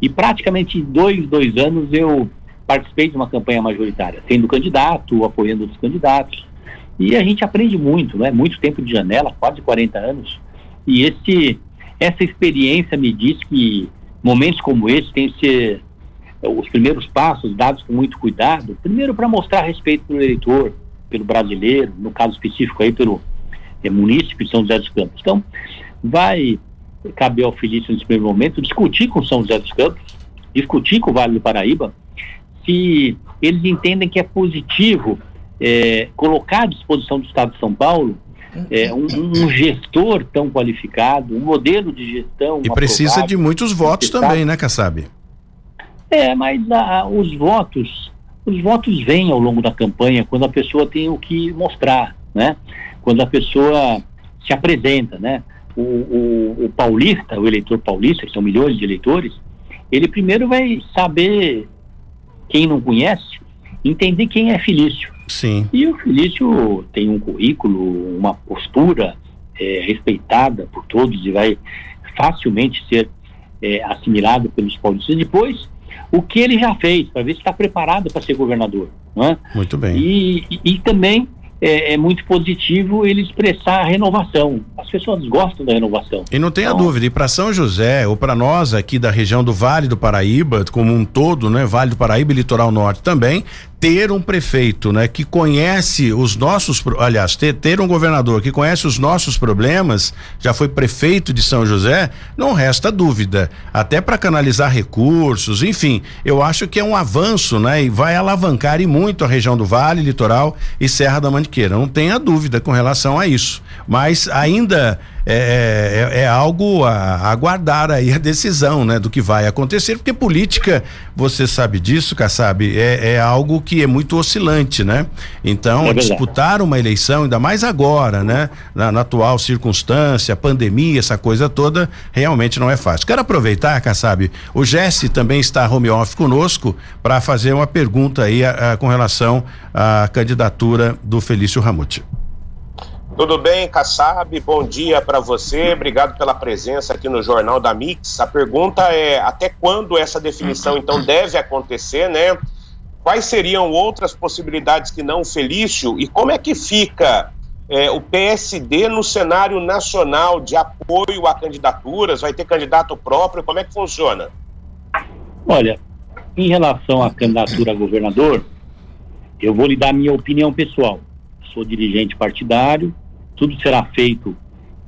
e praticamente em dois, dois anos eu participei de uma campanha majoritária, sendo candidato, apoiando outros candidatos. E a gente aprende muito, né? Muito tempo de janela, quase 40 anos. E esse, essa experiência me diz que momentos como esse têm que ser os primeiros passos dados com muito cuidado. Primeiro, para mostrar respeito pelo eleitor, pelo brasileiro, no caso específico aí, pelo é, município de São José dos Campos. Então, vai caber ao Felício, nesse primeiro momento, discutir com São José dos Campos, discutir com o Vale do Paraíba, se eles entendem que é positivo é, colocar à disposição do Estado de São Paulo é, um, um, gestor tão qualificado, um modelo de gestão. E precisa de muitos votos também, né, Kassab? É, mas a, os votos, os votos vêm ao longo da campanha quando a pessoa tem o que mostrar, né? Quando a pessoa se apresenta, né? O, o, o paulista, o eleitor paulista, que são milhões de eleitores, ele primeiro vai saber quem não conhece, entender quem é Felício. Sim. E o Felício tem um currículo, uma postura é, respeitada por todos e vai facilmente ser é, assimilado pelos paulistas. Depois, o que ele já fez, para ver se está preparado para ser governador. Não é? Muito bem. E, e, e também é, é, muito positivo ele expressar a renovação. As pessoas gostam da renovação. E não tenha então, dúvida, e para São José, ou para nós aqui da região do Vale do Paraíba, como um todo, né? Vale do Paraíba e Litoral Norte também, ter um prefeito, né, que conhece os nossos, aliás, ter, ter um governador que conhece os nossos problemas, já foi prefeito de São José, não resta dúvida, até para canalizar recursos, enfim, eu acho que é um avanço, né, e vai alavancar e muito a região do Vale, Litoral e Serra da Mantiqueira, não tenha dúvida com relação a isso, mas ainda é, é, é, algo a, aguardar aí a decisão, né, do que vai acontecer, porque política, você sabe disso, Kassab, é, é algo que é muito oscilante, né? Então, é disputar uma eleição, ainda mais agora, né, na, na, atual circunstância, pandemia, essa coisa toda, realmente não é fácil. Quero aproveitar, Kassab, o Jesse também está home office conosco para fazer uma pergunta aí a, a, com relação à candidatura do Felício Ramute. Tudo bem, Kassab? Bom dia para você. Obrigado pela presença aqui no Jornal da Mix. A pergunta é: até quando essa definição então deve acontecer, né? Quais seriam outras possibilidades que não Felício? E como é que fica é, o PSD no cenário nacional de apoio a candidaturas? Vai ter candidato próprio? Como é que funciona? Olha, em relação à candidatura a governador, eu vou lhe dar minha opinião pessoal. Sou dirigente partidário, tudo será feito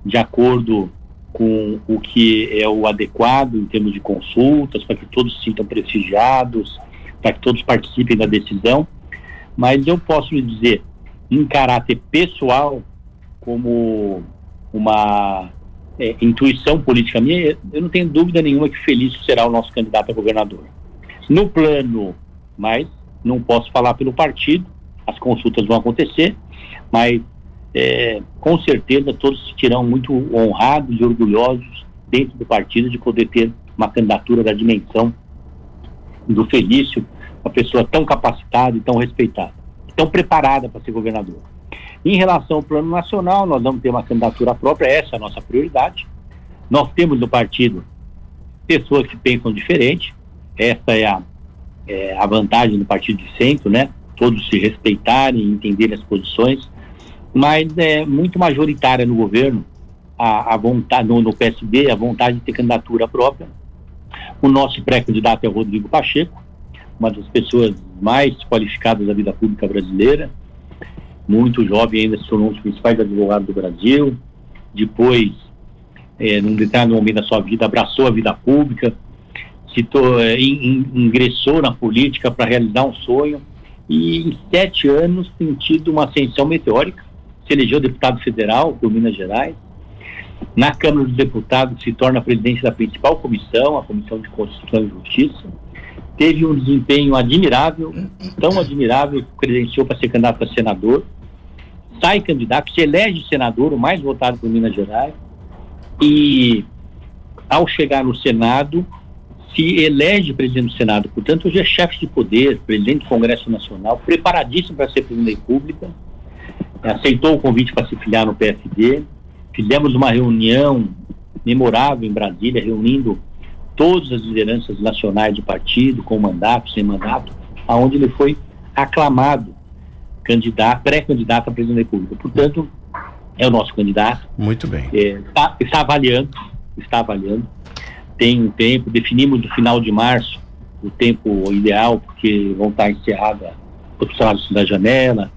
de acordo com o que é o adequado em termos de consultas, para que todos se sintam prestigiados, para que todos participem da decisão. Mas eu posso lhe dizer, em caráter pessoal, como uma é, intuição política minha, eu não tenho dúvida nenhuma que Felício será o nosso candidato a governador. No plano, mas não posso falar pelo partido, as consultas vão acontecer, mas é, com certeza todos se tirão muito honrados e orgulhosos dentro do partido de poder ter uma candidatura da dimensão do Felício, uma pessoa tão capacitada e tão respeitada, tão preparada para ser governador. Em relação ao plano nacional, nós vamos ter uma candidatura própria, essa é a nossa prioridade. Nós temos no partido pessoas que pensam diferente, essa é a, é a vantagem do partido de centro, né? Todos se respeitarem, entenderem as posições mas é muito majoritária no governo a, a vontade, no, no, PSD, a vontade de ter candidatura própria. O nosso pré-candidato é o Rodrigo Pacheco, uma das pessoas mais qualificadas da vida pública brasileira, muito jovem ainda se tornou um dos principais advogados do Brasil, depois, é, num determinado momento da sua vida, abraçou a vida pública, to, é, in, ingressou na política para realizar um sonho e em sete anos tem tido uma ascensão meteórica se elegeu deputado federal por Minas Gerais. Na Câmara dos Deputados se torna presidente da principal comissão, a Comissão de Constituição e Justiça. Teve um desempenho admirável, tão admirável que credenciou para ser candidato a senador. Sai candidato, se elege senador, o mais votado por Minas Gerais. E ao chegar no Senado, se elege presidente do Senado. Portanto, hoje é chefe de poder, presidente do Congresso Nacional, preparadíssimo para ser presidente da República aceitou o convite para se filiar no PSD. Fizemos uma reunião memorável em Brasília, reunindo todas as lideranças nacionais do partido, com mandato, sem mandato, aonde ele foi aclamado candidato, pré-candidato a presidente da República. Portanto, é o nosso candidato. Muito bem. É, está, está avaliando, está avaliando. Tem um tempo, definimos no final de março o tempo ideal, porque vão estar encerradas os trabalhos da janela,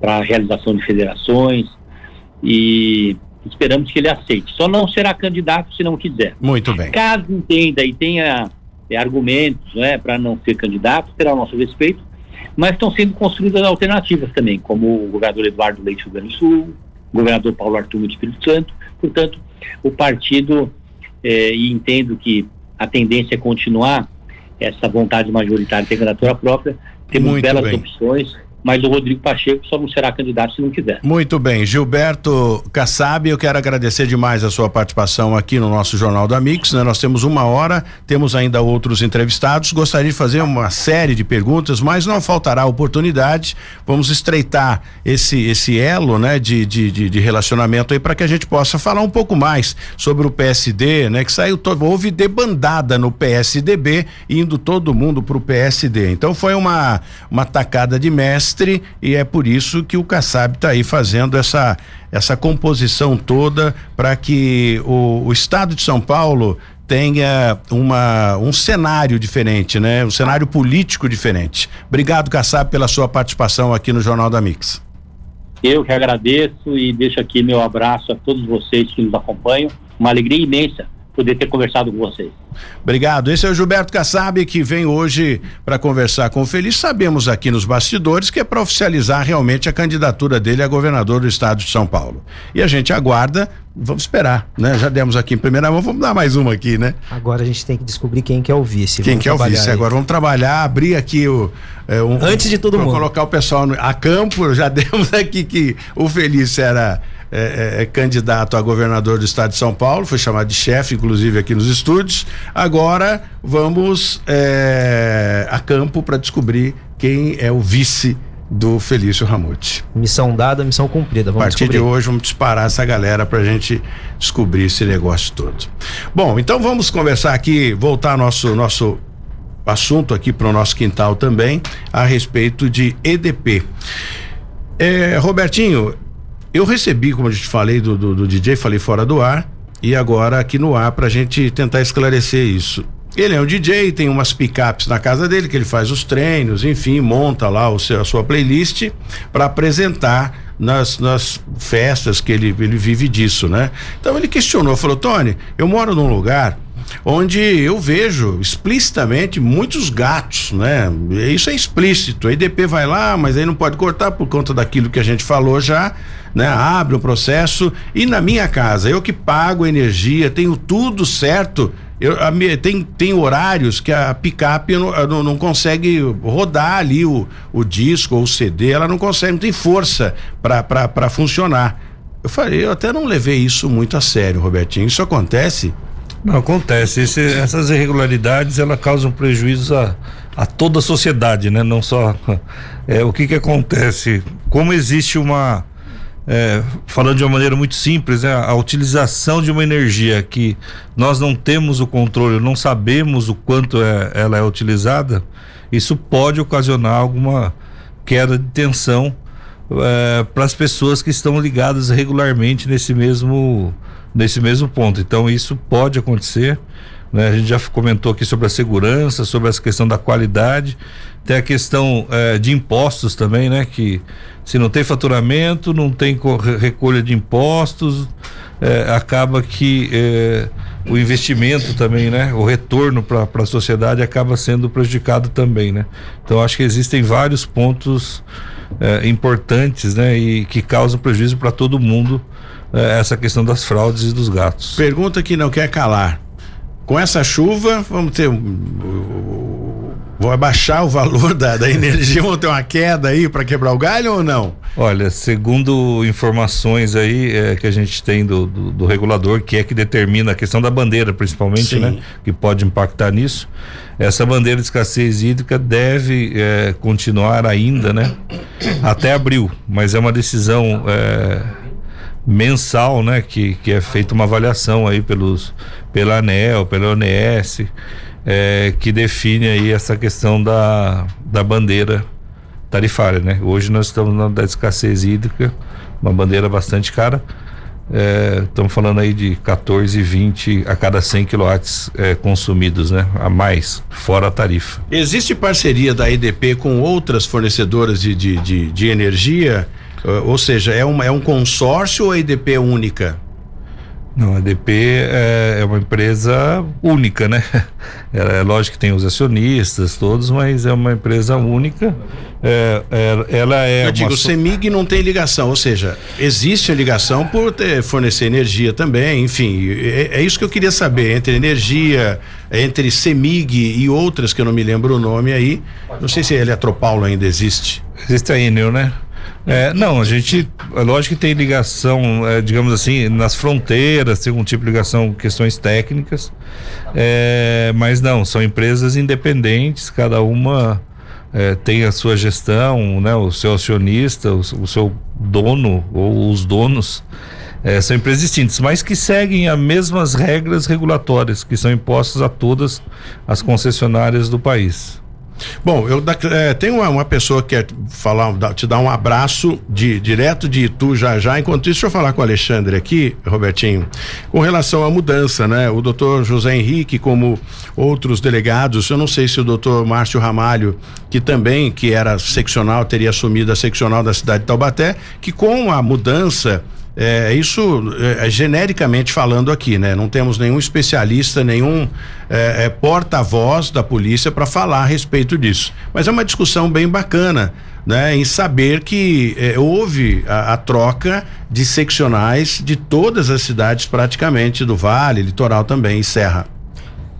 para a realização de federações, e esperamos que ele aceite. Só não será candidato se não quiser. Muito bem. Caso entenda e tenha é, argumentos né, para não ser candidato, terá o nosso respeito, mas estão sendo construídas alternativas também, como o governador Eduardo Leite do Rio Grande do Sul, o governador Paulo Artur do Espírito Santo. Portanto, o partido, é, e entendo que a tendência é continuar essa vontade majoritária de candidatura própria, temos Muito belas bem. opções, mas o Rodrigo Pacheco só não será candidato se não quiser. Muito bem, Gilberto Kassab, eu quero agradecer demais a sua participação aqui no nosso Jornal da Mix, né? Nós temos uma hora, temos ainda outros entrevistados, gostaria de fazer uma série de perguntas, mas não faltará oportunidade, vamos estreitar esse esse elo, né, de, de, de, de relacionamento aí para que a gente possa falar um pouco mais sobre o PSD, né, que saiu, houve debandada no PSDB, indo todo mundo para o PSD, então foi uma, uma tacada de mestre e é por isso que o Kassab está aí fazendo essa essa composição toda para que o, o estado de São Paulo tenha uma, um cenário diferente, né? Um cenário político diferente. Obrigado, Kassab, pela sua participação aqui no Jornal da Mix. Eu que agradeço e deixo aqui meu abraço a todos vocês que nos acompanham. Uma alegria imensa poder ter conversado com vocês. Obrigado. Esse é o Gilberto Kassab que vem hoje para conversar com o Feliz. Sabemos aqui nos bastidores que é para oficializar realmente a candidatura dele a governador do estado de São Paulo. E a gente aguarda, vamos esperar, né? Já demos aqui em primeira mão, vamos dar mais uma aqui, né? Agora a gente tem que descobrir quem que é o vice. Quem Vamos que é o vice? aí. Agora vamos trabalhar, abrir aqui o. é, um- Antes de todo mundo. colocar o pessoal no, a campo, já demos aqui que o Felício era. É, é, é candidato a governador do estado de São Paulo, foi chamado de chefe, inclusive, aqui nos estúdios. Agora vamos é, a campo para descobrir quem é o vice do Felício Ramute. Missão dada, missão cumprida. A Vamos partir descobrir. de hoje, vamos disparar essa galera pra gente descobrir esse negócio todo. Bom, então vamos conversar aqui, voltar nosso nosso assunto aqui para o nosso quintal também, a respeito de EDP. É, Robertinho, eu recebi, como a gente falei do, do, do DJ, falei fora do ar, e agora aqui no ar pra gente tentar esclarecer isso. Ele é um DJ, tem umas picapes na casa dele que ele faz os treinos, enfim, monta lá o seu, a sua playlist para apresentar nas, nas festas que ele, ele vive disso, né? Então ele questionou, falou: Tony, eu moro num lugar onde eu vejo explicitamente muitos gatos, né? Isso é explícito. A IDP vai lá, mas aí não pode cortar por conta daquilo que a gente falou já, né? Abre o processo e na minha casa, eu que pago energia, tenho tudo certo. Eu, a tem, tem horários que a picape não, não, não consegue rodar ali o, o disco ou o CD, ela não consegue, não tem força para funcionar. Eu falei, eu até não levei isso muito a sério, Robertinho. Isso acontece Não, acontece. Esse- essas irregularidades ela causam prejuízo a, a toda a sociedade, né? Não só. É, o que que acontece? Como existe uma. é, falando de uma maneira muito simples, né? a utilização de uma energia que nós não temos o controle, não sabemos o quanto é- ela é utilizada, isso pode ocasionar alguma queda de tensão para as pessoas que estão ligadas regularmente nesse mesmo nesse mesmo ponto. Então isso pode acontecer. né? A gente já comentou aqui sobre a segurança, sobre essa questão da qualidade, tem a questão eh, de impostos também, né? Que se não tem faturamento, não tem co- re- recolha de impostos, eh, acaba que eh, o investimento também, né? O retorno para a sociedade acaba sendo prejudicado também, né? Então acho que existem vários pontos importantes, né? E que causam prejuízo para todo mundo eh, essa questão das fraudes e dos gatos. Pergunta que não quer calar. Com essa chuva, vamos ter. Vou abaixar o valor da, da energia, vamos ter uma queda aí para quebrar o galho ou não? Olha, segundo informações aí eh, que a gente tem do, do, do regulador, que é que determina a questão da bandeira, principalmente, Sim. né? Que pode impactar nisso. Essa bandeira de escassez hídrica deve eh, continuar ainda, né? Até abril, mas é uma decisão eh, mensal, né? Que, que é feita uma avaliação aí pelos, pela ANEL, pela ONS, eh, que define aí essa questão da, da bandeira tarifária, né? Hoje nós estamos na da escassez hídrica, uma bandeira bastante cara. É, estamos falando aí de 14, 20 a cada 100 quilowatts é, consumidos, né? A mais, fora a tarifa. Existe parceria da EDP com outras fornecedoras de, de, de, de energia? Uh, ou seja, é, uma, é um consórcio ou a EDP é única? Não, a EDP é, é, uma empresa única, né? É, é, lógico que tem os acionistas todos, mas é uma empresa única. É, é, ela é. Eu digo, o CEMIG não tem ligação, ou seja, existe a ligação por ter, fornecer energia também, enfim. É, é, isso que eu queria saber, entre energia, entre CEMIG e outras que eu não me lembro o nome aí. Não sei se a Eletropaulo ainda existe. Existe a Enel, né? É, não, a gente, é lógico que tem ligação, é, digamos assim, nas fronteiras, tem algum tipo de ligação, questões técnicas, é, mas não, são empresas independentes, cada uma é, tem a sua gestão, né, o seu acionista, o, o seu dono ou os donos. É, são empresas distintas, mas que seguem as mesmas regras regulatórias que são impostas a todas as concessionárias do país. Bom, eu é, tem uma, uma, pessoa que quer falar, te dar um abraço de direto de Itu já já. Enquanto isso, deixa eu falar com o Alexandre aqui, Robertinho, com relação à mudança, né? O doutor José Henrique, como outros delegados, eu não sei se o doutor Márcio Ramalho, que também, que era seccional, teria assumido a seccional da cidade de Taubaté, que com a mudança é, isso é, é, genericamente falando aqui, né? Não temos nenhum especialista, nenhum é, é porta-voz da polícia para falar a respeito disso. Mas é uma discussão bem bacana, né? Em saber que é, houve a, a, troca de seccionais de todas as cidades praticamente do Vale, Litoral também e Serra.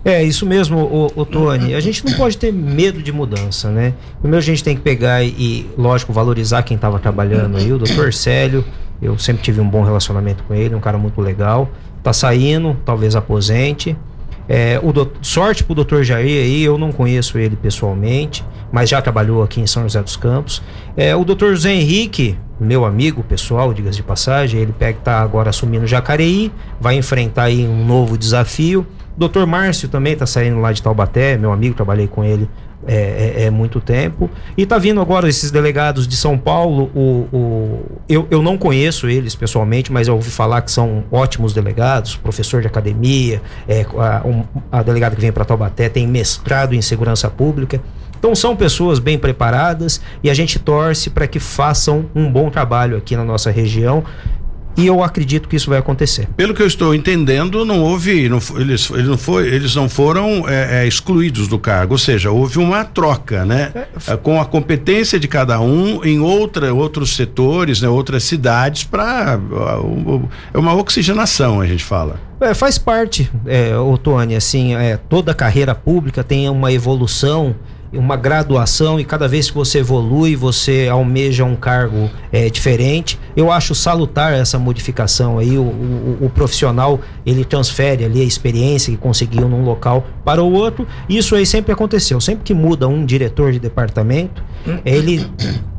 É, isso mesmo, o, o Tony. A gente não pode ter medo de mudança, né? Primeiro a gente tem que pegar e, lógico, valorizar quem estava trabalhando aí, o doutor Célio eu sempre tive um bom relacionamento com ele, um cara muito legal. Tá saindo, talvez aposente. É, o do, sorte pro doutor Jair aí, eu não conheço ele pessoalmente, mas já trabalhou aqui em São José dos Campos. É, o doutor José Henrique, meu amigo pessoal, diga de passagem, ele pega tá agora assumindo Jacareí, vai enfrentar aí um novo desafio. Doutor Márcio também tá saindo lá de Taubaté, meu amigo, trabalhei com ele é, é, é, muito tempo. E tá vindo agora esses delegados de São Paulo. O, o, eu, eu não conheço eles pessoalmente, mas eu ouvi falar que são ótimos delegados, professor de academia, é, a, um, a delegada que vem para Taubaté tem mestrado em segurança pública. Então são pessoas bem preparadas e a gente torce para que façam um bom trabalho aqui na nossa região e eu acredito que isso vai acontecer. Pelo que eu estou entendendo, não houve, não, eles, eles, não foi, eles não foram é, é, excluídos do cargo, ou seja, houve uma troca, né? É, com a competência de cada um em outra, outros setores, né? outras cidades, para é uma oxigenação, a gente fala. É, faz parte, é, Tony, assim, é, toda carreira pública tem uma evolução uma graduação e cada vez que você evolui, você almeja um cargo é, diferente. Eu acho salutar essa modificação aí. O, o, o, profissional ele transfere ali a experiência que conseguiu num local para o outro. Isso aí sempre aconteceu. Sempre que muda um diretor de departamento, ele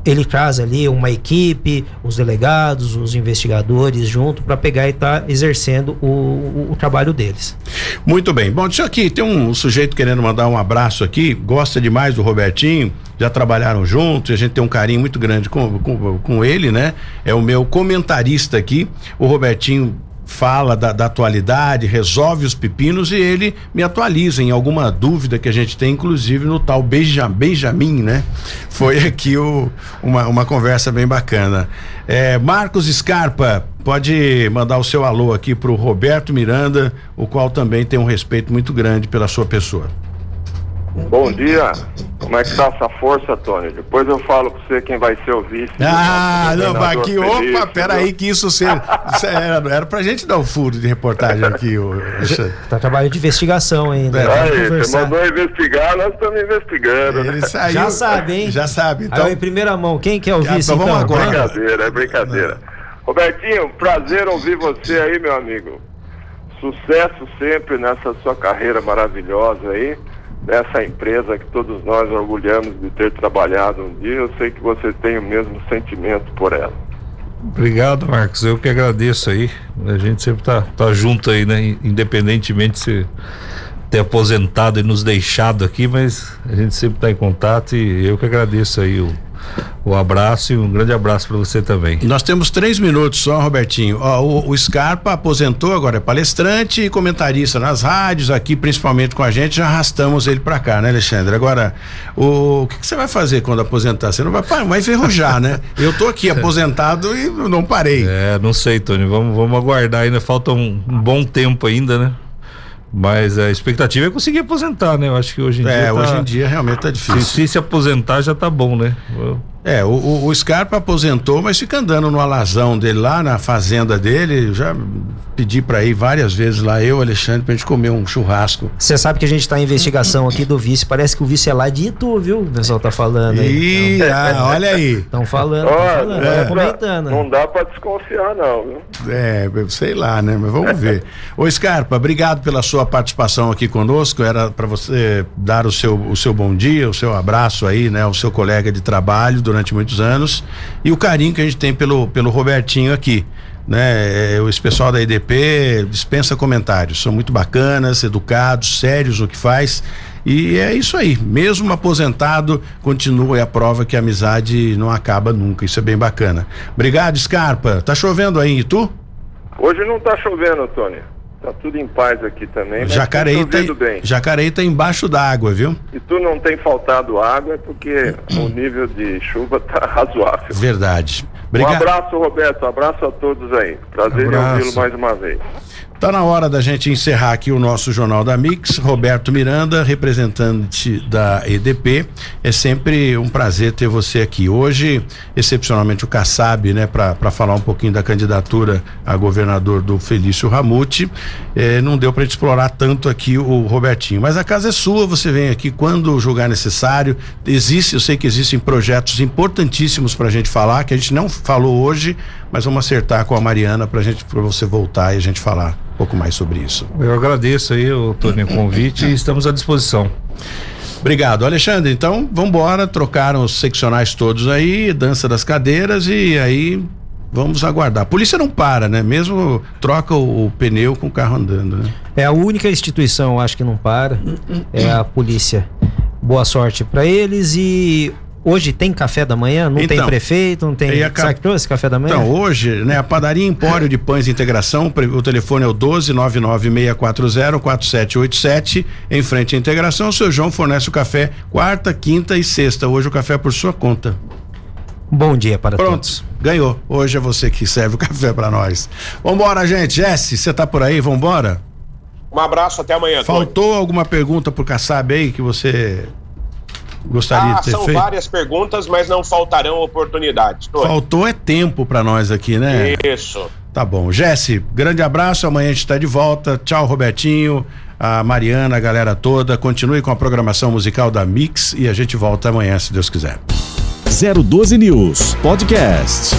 ele traz ali uma equipe, os delegados, os investigadores junto para pegar e estar tá exercendo o, o, o, trabalho deles. Muito bem. Bom, deixa aqui, tem um, sujeito querendo mandar um abraço aqui, gosta demais do Robertinho, já trabalharam juntos, a gente tem um carinho muito grande com, com, com ele, né? É o meu comentarista aqui, o Robertinho fala da, da, atualidade, resolve os pepinos e ele me atualiza em alguma dúvida que a gente tem, inclusive no tal Beija, Benjamin, né? Foi aqui o, uma, uma conversa bem bacana. É, Marcos Scarpa, pode mandar o seu alô aqui para o Roberto Miranda, o qual também tem um respeito muito grande pela sua pessoa. Bom dia. Como é que tá essa força, Tony? Depois eu falo pra você quem vai ser o vice. Ah, não, aqui, Feliz, opa, peraí que isso, ser, isso era, era pra gente dar um furo de reportagem aqui. O, tá trabalho de investigação ainda. É, aí, você mandou investigar, nós estamos investigando. Né? Saiu, já sabe, hein? Já sabe. Então, aí, em primeira mão, quem que é o ah, vice, então? Vamos então? agora. É brincadeira, é brincadeira. Robertinho, prazer ouvir você aí, meu amigo. Sucesso sempre nessa sua carreira maravilhosa aí dessa empresa que todos nós orgulhamos de ter trabalhado um dia. Eu sei que você tem o mesmo sentimento por ela. Obrigado, Marcos. Eu que agradeço aí. A gente sempre tá, tá junto aí, né? Independentemente de se ter aposentado e nos deixado aqui, mas a gente sempre está em contato e eu que agradeço aí o o abraço e um grande abraço para você também. Nós temos três minutos só, Robertinho. Ó, o, o, Scarpa aposentou, agora é palestrante e comentarista nas rádios, aqui principalmente com a gente, já arrastamos ele para cá, né, Alexandre? Agora, o, o que, que, você vai fazer quando aposentar? Você não vai, vai enferrujar, né? Eu tô aqui aposentado e não parei. É, não sei, Tony, vamos, vamos aguardar, ainda falta um, um bom tempo ainda, né? Mas a expectativa é conseguir aposentar, né? Eu acho que hoje em é, dia. É, tá... hoje em dia realmente tá difícil. Se, se, se aposentar já tá bom, né? Eu... É, o, o, Scarpa aposentou, mas fica andando no alazão dele lá na fazenda dele. Já pedi para ir várias vezes lá, eu, Alexandre, pra gente comer um churrasco. Você sabe que a gente tá em investigação aqui do vice. Parece que o vice é lá de Itu, viu? O pessoal tá falando aí. Ih, ah, olha aí. Estão falando, tão falando, é, comentando. Não dá para desconfiar, não, viu? É, sei lá, né? Mas vamos ver. Ô, Scarpa, obrigado pela sua participação aqui conosco. Era para você dar o seu, o seu bom dia, o seu abraço aí, né? O seu colega de trabalho durante muitos anos e o carinho que a gente tem pelo, pelo Robertinho aqui. Né, é, esse pessoal da EDP dispensa comentários, são muito bacanas, educados, sérios no que faz. E é isso aí, mesmo aposentado, continua e a prova que a amizade não acaba nunca. Isso é bem bacana. Obrigado, Scarpa. Tá chovendo aí em Itu? Hoje não tá chovendo, Tony. Tá tudo em paz aqui também. Jacareí tá, bem. Jacareí tá embaixo d'água, viu? E tu não tem faltado água é porque o nível de chuva tá razoável. Verdade. Obrigado. Um abraço, Roberto. Um abraço a todos aí. Prazer um em ouvi-lo mais uma vez. Tá na hora da gente encerrar aqui o nosso Jornal da Mix. Roberto Miranda, representante da EDP. É sempre um prazer ter você aqui. Hoje, excepcionalmente, o Kassab, né, para falar um pouquinho da candidatura a governador do Felício Ramute. Eh, não deu para explorar tanto aqui o Robertinho. Mas a casa é sua, você vem aqui quando julgar necessário. Existe, eu sei que existem projetos importantíssimos para a gente falar, que a gente não falou hoje, mas vamos acertar com a Mariana para gente, para você voltar e a gente falar pouco mais sobre isso. Eu agradeço aí, o Tony, o convite e estamos à disposição. Obrigado, Alexandre. Então, vamos embora. Trocaram os seccionais todos aí, dança das cadeiras e aí vamos aguardar. A polícia não para, né? Mesmo troca o, o pneu com o carro andando, né? É a única instituição, acho que não para. É a polícia. Boa sorte para eles e Hoje tem café da manhã? Não então, tem prefeito? Não tem. A... Sabe que trouxe café da manhã? Então, hoje, né, a padaria Empório de Pães Integração, o telefone é o 12996404787, em frente à integração. O seu João fornece o café quarta, quinta e sexta. Hoje o café é por sua conta. Bom dia para Pronto, todos. ganhou. Hoje é você que serve o café para nós. Vambora, gente. Jesse, você tá por aí? Vambora? Um abraço, até amanhã. Faltou Tony. alguma pergunta pro Kassab aí que você gostaria ah, de ter são feito? várias perguntas, mas não faltarão oportunidades. Tony. Faltou é tempo para nós aqui, né? Isso. Tá bom. Jesse, grande abraço. Amanhã a gente está de volta. Tchau, Robertinho, a Mariana, a galera toda. Continue com a programação musical da Mix e a gente volta amanhã, se Deus quiser. 012 News Podcast.